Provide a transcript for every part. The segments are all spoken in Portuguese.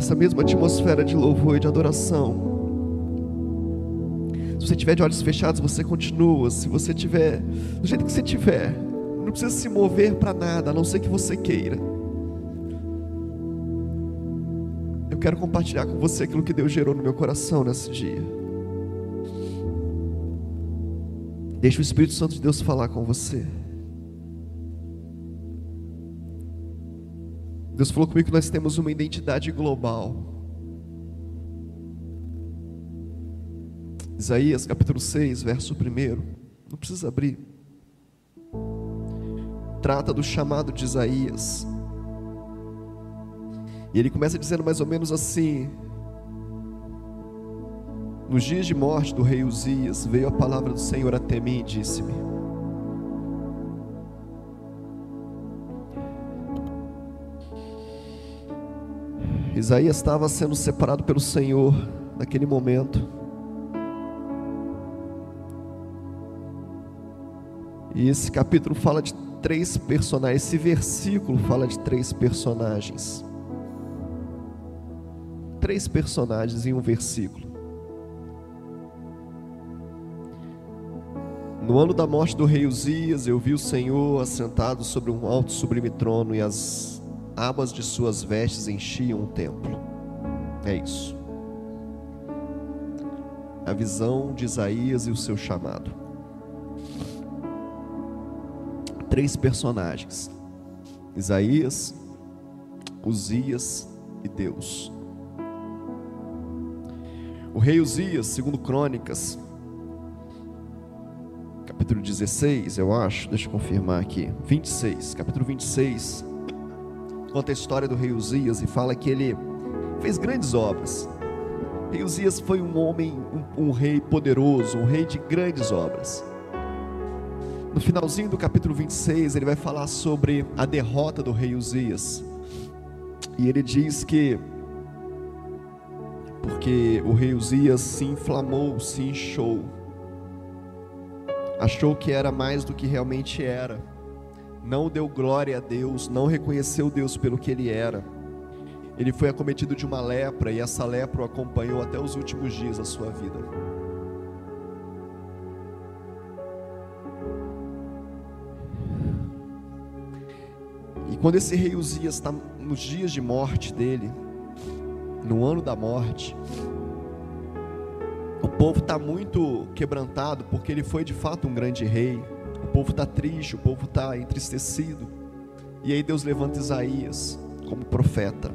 essa mesma atmosfera de louvor e de adoração. Se você tiver de olhos fechados, você continua. Se você tiver do jeito que você tiver, não precisa se mover para nada, a não ser que você queira. Eu quero compartilhar com você aquilo que Deus gerou no meu coração nesse dia. Deixa o Espírito Santo de Deus falar com você. Deus falou comigo que nós temos uma identidade global. Isaías capítulo 6, verso 1. Não precisa abrir. Trata do chamado de Isaías. E ele começa dizendo mais ou menos assim: Nos dias de morte do rei Uzias, veio a palavra do Senhor até mim e disse-me: Isaías estava sendo separado pelo Senhor naquele momento. E esse capítulo fala de três personagens, esse versículo fala de três personagens. Três personagens em um versículo. No ano da morte do rei Uzias, eu vi o Senhor assentado sobre um alto sublime trono e as abas de suas vestes enchiam o templo. É isso. A visão de Isaías e o seu chamado. Três personagens: Isaías, Uzias e Deus. O rei Uzias, segundo Crônicas, capítulo 16, eu acho, deixa eu confirmar aqui, 26, capítulo 26, conta a história do rei Uzias e fala que ele fez grandes obras. O rei Uzias foi um homem, um, um rei poderoso, um rei de grandes obras. No finalzinho do capítulo 26, ele vai falar sobre a derrota do rei Uzias. E ele diz que porque o rei Uzias se inflamou, se inchou, achou que era mais do que realmente era não deu glória a Deus, não reconheceu Deus pelo que ele era. Ele foi acometido de uma lepra e essa lepra o acompanhou até os últimos dias da sua vida. E quando esse rei Uzias está nos dias de morte dele, no ano da morte, o povo está muito quebrantado porque ele foi de fato um grande rei povo está triste, o povo está entristecido. E aí Deus levanta Isaías como profeta.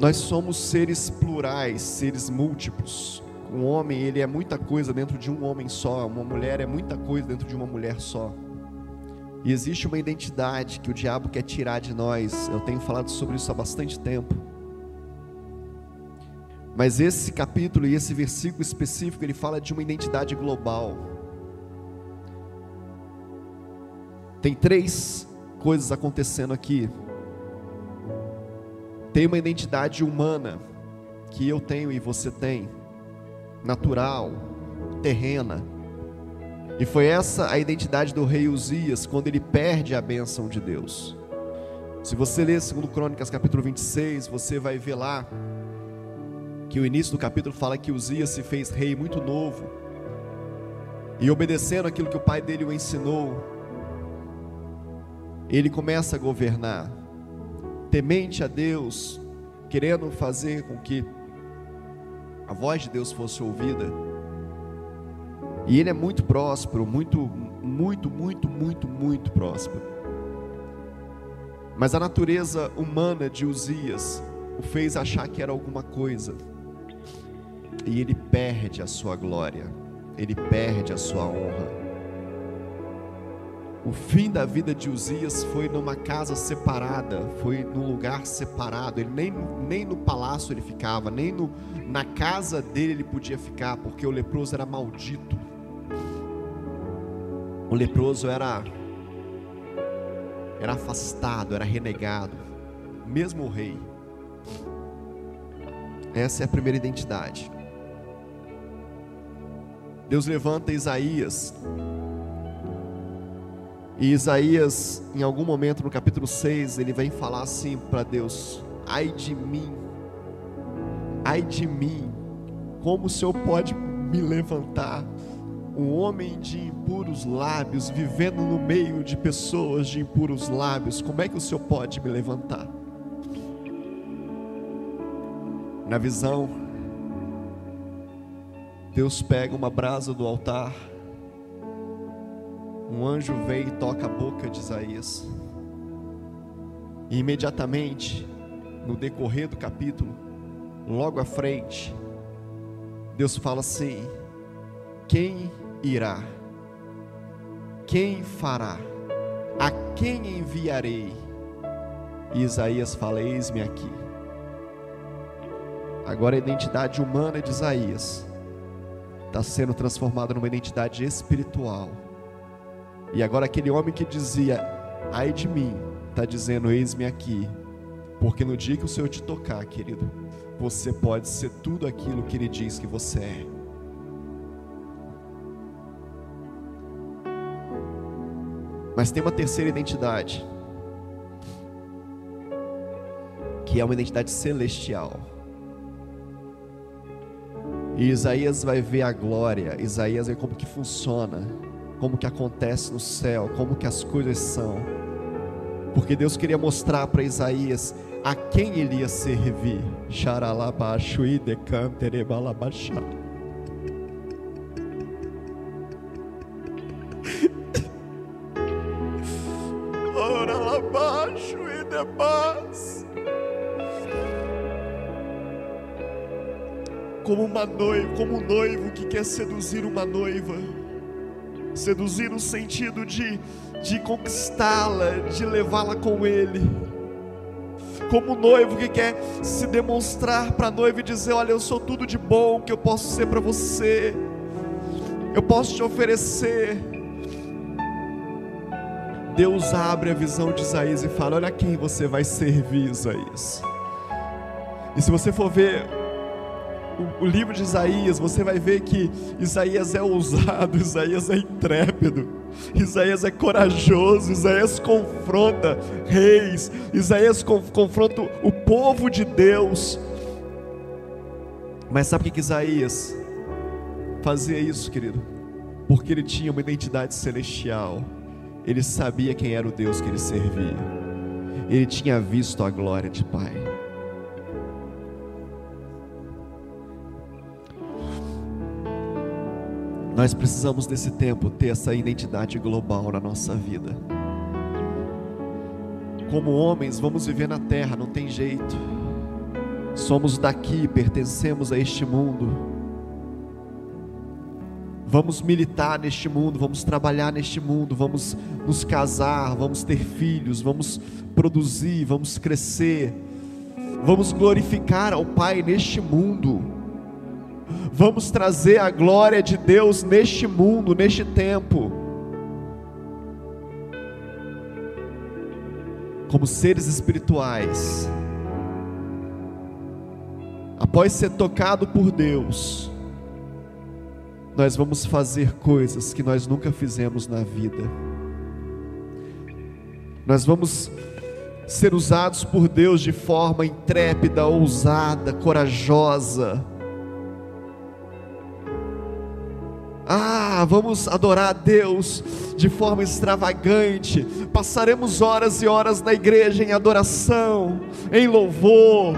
Nós somos seres plurais, seres múltiplos. Um homem, ele é muita coisa dentro de um homem só, uma mulher é muita coisa dentro de uma mulher só. E existe uma identidade que o diabo quer tirar de nós. Eu tenho falado sobre isso há bastante tempo. Mas esse capítulo e esse versículo específico, ele fala de uma identidade global. Tem três coisas acontecendo aqui. Tem uma identidade humana que eu tenho e você tem, natural, terrena. E foi essa a identidade do rei Uzias quando ele perde a bênção de Deus. Se você ler 2 Crônicas capítulo 26, você vai ver lá que o início do capítulo fala que Uzias se fez rei muito novo, e obedecendo aquilo que o pai dele o ensinou, ele começa a governar, temente a Deus, querendo fazer com que a voz de Deus fosse ouvida. E ele é muito próspero, muito, muito, muito, muito, muito próspero. Mas a natureza humana de Uzias o fez achar que era alguma coisa e ele perde a sua glória, ele perde a sua honra. O fim da vida de Uzias foi numa casa separada, foi num lugar separado. Ele nem, nem no palácio ele ficava, nem no, na casa dele ele podia ficar, porque o leproso era maldito. O leproso era era afastado, era renegado, mesmo o rei. Essa é a primeira identidade. Deus levanta Isaías. E Isaías, em algum momento no capítulo 6, ele vem falar assim para Deus: Ai de mim, ai de mim, como o Senhor pode me levantar? Um homem de impuros lábios, vivendo no meio de pessoas de impuros lábios, como é que o Senhor pode me levantar? Na visão, Deus pega uma brasa do altar, um anjo vem e toca a boca de Isaías, e imediatamente, no decorrer do capítulo, logo à frente, Deus fala assim: quem irá? Quem fará? A quem enviarei? E Isaías fala: Eis-me aqui. Agora a identidade humana de Isaías está sendo transformada numa identidade espiritual. E agora aquele homem que dizia, ai de mim, está dizendo, eis-me aqui. Porque no dia que o Senhor te tocar, querido, você pode ser tudo aquilo que Ele diz que você é. Mas tem uma terceira identidade, que é uma identidade celestial. E Isaías vai ver a glória, Isaías vê como que funciona, como que acontece no céu, como que as coisas são. Porque Deus queria mostrar para Isaías a quem ele ia servir. Xaralabaxo e decanterebalabaxá. Como uma noiva, como um noivo que quer seduzir uma noiva. Seduzir no sentido de, de conquistá-la, de levá-la com ele como noivo que quer se demonstrar para a noiva e dizer: Olha, eu sou tudo de bom que eu posso ser para você, eu posso te oferecer. Deus abre a visão de Isaías e fala: Olha quem você vai servir, Isaías. E se você for ver o, o, livro de Isaías, você vai ver que Isaías é ousado, Isaías é intrépido, Isaías é corajoso, Isaías confronta reis, Isaías confronta o povo de Deus. Mas sabe por que Isaías fazia isso, querido? Porque ele tinha uma identidade celestial, ele sabia quem era o Deus que ele servia, ele tinha visto a glória de Pai. Nós precisamos desse tempo ter essa identidade global na nossa vida. Como homens, vamos viver na terra, não tem jeito. Somos daqui, pertencemos a este mundo. Vamos militar neste mundo, vamos trabalhar neste mundo, vamos nos casar, vamos ter filhos, vamos produzir, vamos crescer, vamos glorificar ao Pai neste mundo vamos trazer a glória de Deus neste mundo, neste tempo. Como seres espirituais, após ser tocado por Deus, nós vamos fazer coisas que nós nunca fizemos na vida. Nós vamos ser usados por Deus de forma intrépida, ousada, corajosa Ah, vamos adorar a Deus de forma extravagante. Passaremos horas e horas na igreja em adoração, em louvor.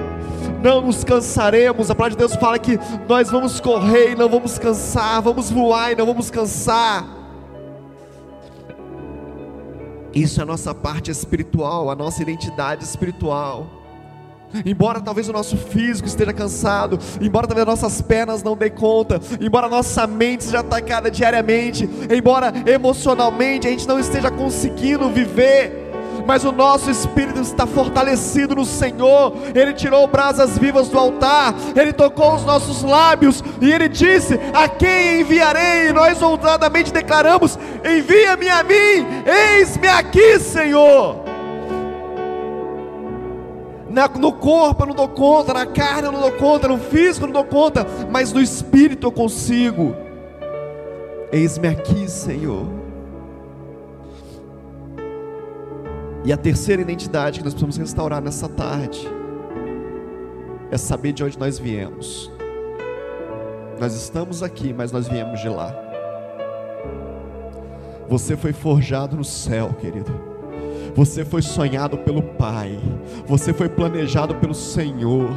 Não nos cansaremos. A palavra de Deus fala que nós vamos correr e não vamos cansar, vamos voar e não vamos cansar. Isso é a nossa parte espiritual, a nossa identidade espiritual. Embora talvez o nosso físico esteja cansado, embora talvez nossas pernas não dê conta, embora nossa mente seja atacada diariamente, embora emocionalmente a gente não esteja conseguindo viver, mas o nosso espírito está fortalecido no Senhor. Ele tirou brasas vivas do altar, ele tocou os nossos lábios e ele disse: A quem enviarei? E nós ousadamente declaramos: Envia-me a mim, eis-me aqui, Senhor no corpo eu não dou conta, na carne eu não dou conta, no físico eu não dou conta, mas no espírito eu consigo. Eis-me aqui, Senhor. E a terceira identidade que nós precisamos restaurar nessa tarde é saber de onde nós viemos. Nós estamos aqui, mas nós viemos de lá. Você foi forjado no céu, querido. Você foi sonhado pelo Pai. Você foi planejado pelo Senhor.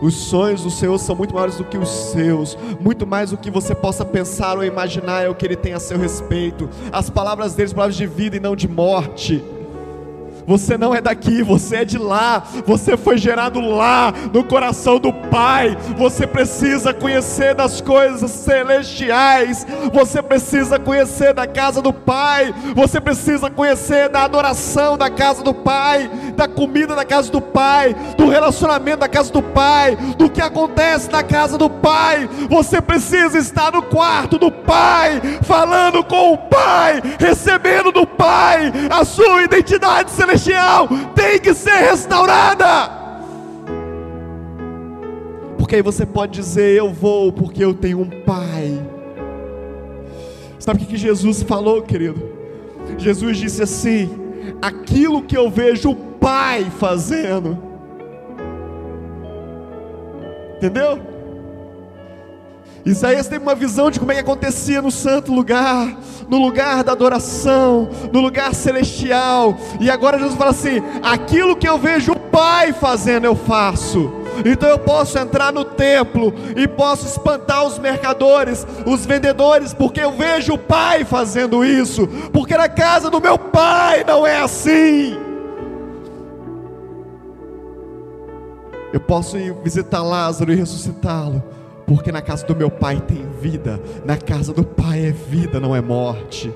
Os sonhos do Senhor são muito maiores do que os seus, muito mais do que você possa pensar ou imaginar é o que Ele tem a seu respeito. As palavras dele são palavras de vida e não de morte. Você não é daqui, você é de lá. Você foi gerado lá, no coração do Pai. Você precisa conhecer das coisas celestiais. Você precisa conhecer da casa do Pai. Você precisa conhecer da adoração da casa do Pai, da comida da casa do Pai, do relacionamento da casa do Pai, do que acontece na casa do Pai. Você precisa estar no quarto do Pai, falando com o Pai, recebendo do Pai a sua identidade celestial celestial tem que ser restaurada. Porque aí você pode dizer: Eu vou, porque eu tenho um Pai. Sabe o que Jesus falou, querido? Jesus disse assim: Aquilo que eu vejo o Pai fazendo. Entendeu? Isaías tem uma visão de como é que acontecia no santo lugar, no lugar da adoração, no lugar celestial. E agora Jesus fala assim: aquilo que eu vejo o Pai fazendo, eu faço. Então eu posso entrar no templo e posso espantar os mercadores, os vendedores, porque eu vejo o Pai fazendo isso. Porque na casa do meu Pai não é assim. Eu posso ir visitar Lázaro e ressuscitá-lo porque na casa do meu pai tem vida, na casa do pai é vida, não é morte.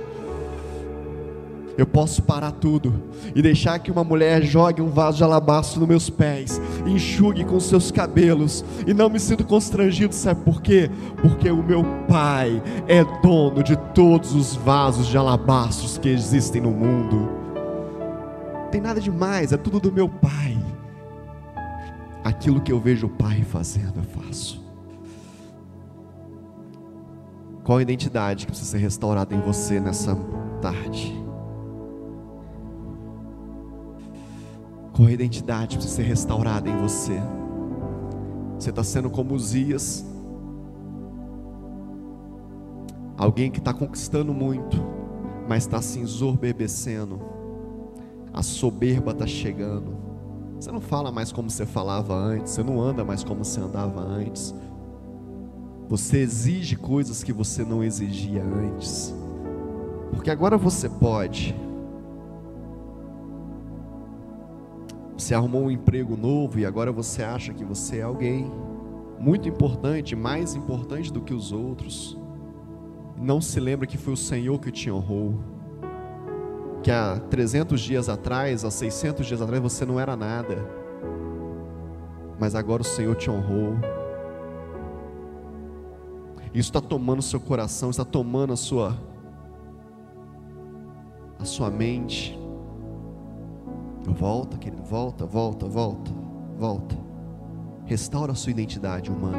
Eu posso parar tudo e deixar que uma mulher jogue um vaso de alabastro nos meus pés, enxugue com seus cabelos e não me sinto constrangido, sabe por quê? Porque o meu pai é dono de todos os vasos de alabastros que existem no mundo. Tem nada demais, é tudo do meu pai. Aquilo que eu vejo o pai fazendo, eu faço. Qual a identidade que precisa ser restaurada em você nessa tarde? Qual a identidade que precisa ser restaurada em você? Você está sendo como Uzias, alguém que está conquistando muito, mas está se ensoberbecendo, a soberba está chegando. Você não fala mais como você falava antes, você não anda mais como você andava antes. Você exige coisas que você não exigia antes. Porque agora você pode. Você arrumou um emprego novo e agora você acha que você é alguém muito importante, mais importante do que os outros. Não se lembra que foi o Senhor que te honrou. Que há 300 dias atrás, há 600 dias atrás você não era nada. Mas agora o Senhor te honrou. Isso está tomando o seu coração, está tomando a sua a sua mente. Volta, querido, volta, volta, volta, volta. Restaura a sua identidade humana.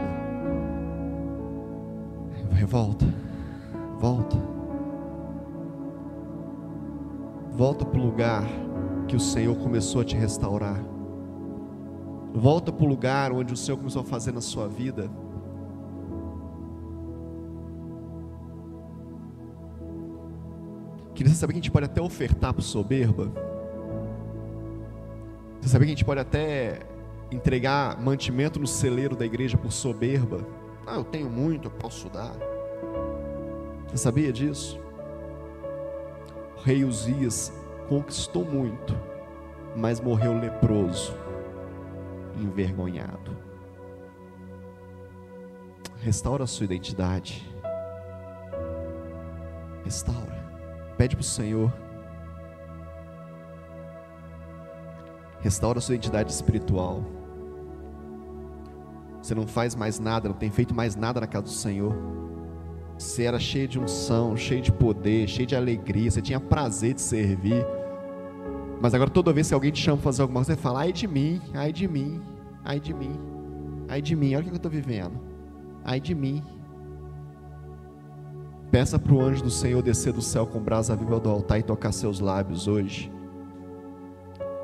Volta, volta. Volta para o lugar que o Senhor começou a te restaurar. Volta para o lugar onde o Senhor começou a fazer na sua vida. Queria saber que a gente pode até ofertar para soberba. Você sabia que a gente pode até entregar mantimento no celeiro da igreja por soberba? Ah, eu tenho muito, eu posso dar. Você sabia disso? O rei Uzias conquistou muito, mas morreu leproso, envergonhado. Restaura a sua identidade. Restaura. Pede para o Senhor. Restaura sua identidade espiritual. Você não faz mais nada, não tem feito mais nada na casa do Senhor. Você era cheio de unção, cheio de poder, cheio de alegria, você tinha prazer de servir. Mas agora toda vez que alguém te chama para fazer alguma coisa, você fala, ai de mim, ai de mim, ai de mim, ai de mim, olha o que eu estou vivendo. Ai de mim, Peça para o anjo do Senhor descer do céu com brasa viva do altar e tocar seus lábios hoje.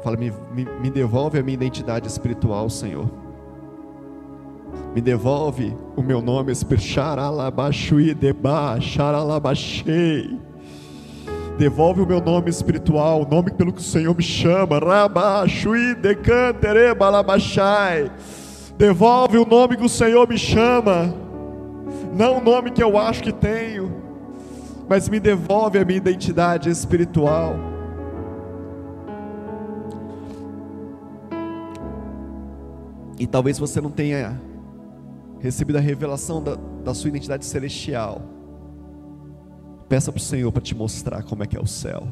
Fala, me, me, me devolve a minha identidade espiritual, Senhor. Me devolve o meu nome espiritual. Devolve o meu nome espiritual, o nome pelo que o Senhor me chama. Devolve o nome que o Senhor me chama, não o nome que eu acho que tenho, mas me devolve a minha identidade espiritual. E talvez você não tenha recebido a revelação da, da sua identidade celestial. Peça para o Senhor para te mostrar como é que é o céu.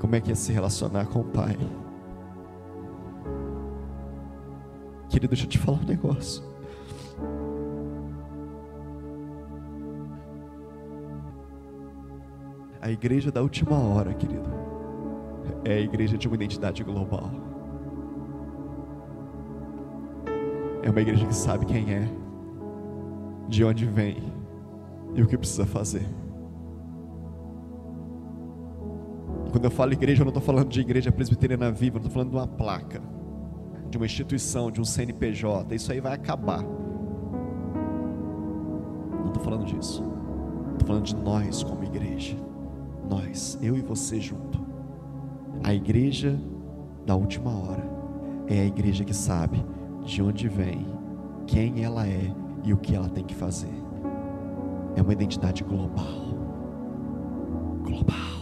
Como é que é se relacionar com o Pai. Querido, deixa eu te falar um negócio. A igreja da última hora, querido, é a igreja de uma identidade global. É uma igreja que sabe quem é, de onde vem e o que precisa fazer. Quando eu falo igreja, eu não estou falando de igreja presbiteriana viva, eu estou falando de uma placa, de uma instituição, de um CNPJ. Isso aí vai acabar. Não estou falando disso. Estou falando de nós como igreja. Nós, eu e você junto. A igreja da última hora é a igreja que sabe de onde vem, quem ela é e o que ela tem que fazer. É uma identidade global. Global.